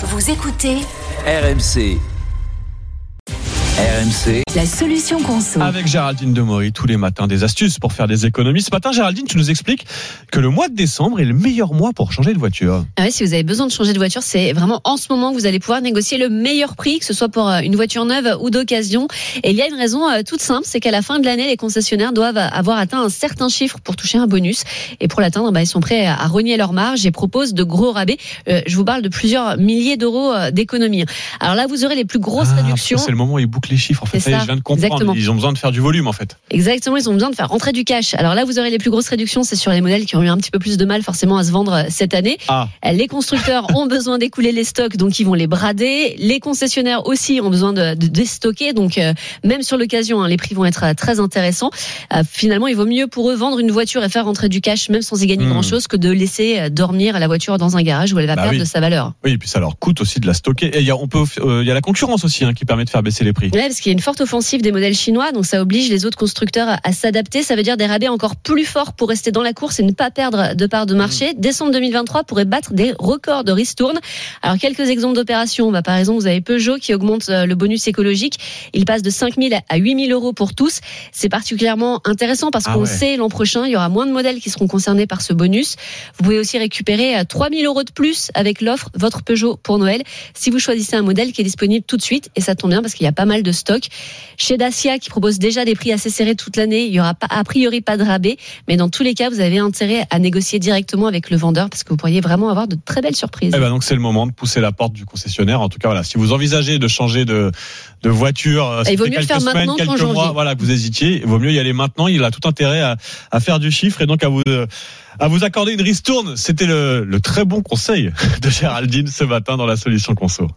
Vous écoutez RMC. RMC. la solution conso. Avec Géraldine Demory tous les matins des astuces pour faire des économies. Ce matin, Géraldine, tu nous expliques que le mois de décembre est le meilleur mois pour changer de voiture. Ah ouais, si vous avez besoin de changer de voiture, c'est vraiment en ce moment que vous allez pouvoir négocier le meilleur prix, que ce soit pour euh, une voiture neuve ou d'occasion. Et il y a une raison euh, toute simple, c'est qu'à la fin de l'année, les concessionnaires doivent avoir atteint un certain chiffre pour toucher un bonus. Et pour l'atteindre, bah, ils sont prêts à rogner leur marge et proposent de gros rabais. Euh, je vous parle de plusieurs milliers d'euros d'économies. Alors là, vous aurez les plus grosses Ah, réductions. C'est le moment où ils bouclent les chiffres. En fait, ça je viens de comprendre. exactement. Ils ont besoin de faire du volume, en fait. Exactement, ils ont besoin de faire rentrer du cash. Alors là, vous aurez les plus grosses réductions, c'est sur les modèles qui ont eu un petit peu plus de mal forcément à se vendre euh, cette année. Ah. Les constructeurs ont besoin d'écouler les stocks, donc ils vont les brader. Les concessionnaires aussi ont besoin de, de déstocker, donc euh, même sur l'occasion, hein, les prix vont être euh, très intéressants. Euh, finalement, il vaut mieux pour eux vendre une voiture et faire rentrer du cash, même sans y gagner Hmm. grand-chose, que de laisser euh, dormir la voiture dans un garage où elle va Bah perdre oui. de sa valeur. Oui, et puis ça leur coûte aussi de la stocker. Et il y a, on peut, euh, il y a la concurrence aussi hein, qui permet de faire baisser les prix. Ouais, parce qu'il y a une forte offensive des modèles chinois, donc ça oblige les autres constructeurs à, à s'adapter. Ça veut dire des rabais encore plus forts pour rester dans la course et ne pas perdre de part de marché. Décembre 2023 pourrait battre des records de ristourne. Alors quelques exemples d'opérations. Bah, par exemple, vous avez Peugeot qui augmente euh, le bonus écologique. Il passe de 5 000 à 8 000 euros pour tous. C'est particulièrement intéressant parce Ah qu'on ouais. sait l'an prochain, il y aura moins de modèles qui seront concernés par ce bonus. Vous pouvez aussi récupérer euh, 3 000 euros de plus avec l'offre votre Peugeot pour Noël si vous choisissez un modèle qui est disponible tout de suite. Et ça tombe bien parce qu'il y a pas mal de stocks. Chez Dacia, qui propose déjà des prix assez serrés toute l'année, il y aura pas, a priori pas de rabais. Mais dans tous les cas, vous avez intérêt à négocier directement avec le vendeur parce que vous pourriez vraiment avoir de très belles surprises. Eh ben donc c'est le moment de pousser la porte du concessionnaire. En tout cas, voilà, si vous envisagez de changer de, de voiture, euh, il vaut mieux le faire semaines, maintenant quelques mois, janvier. voilà, que vous hésitiez, il vaut mieux y aller maintenant. Il a tout intérêt à, à faire du chiffre et donc à vous euh, à vous accorder une ristourne. C'était le, le très bon conseil de Géraldine ce matin dans la solution conso.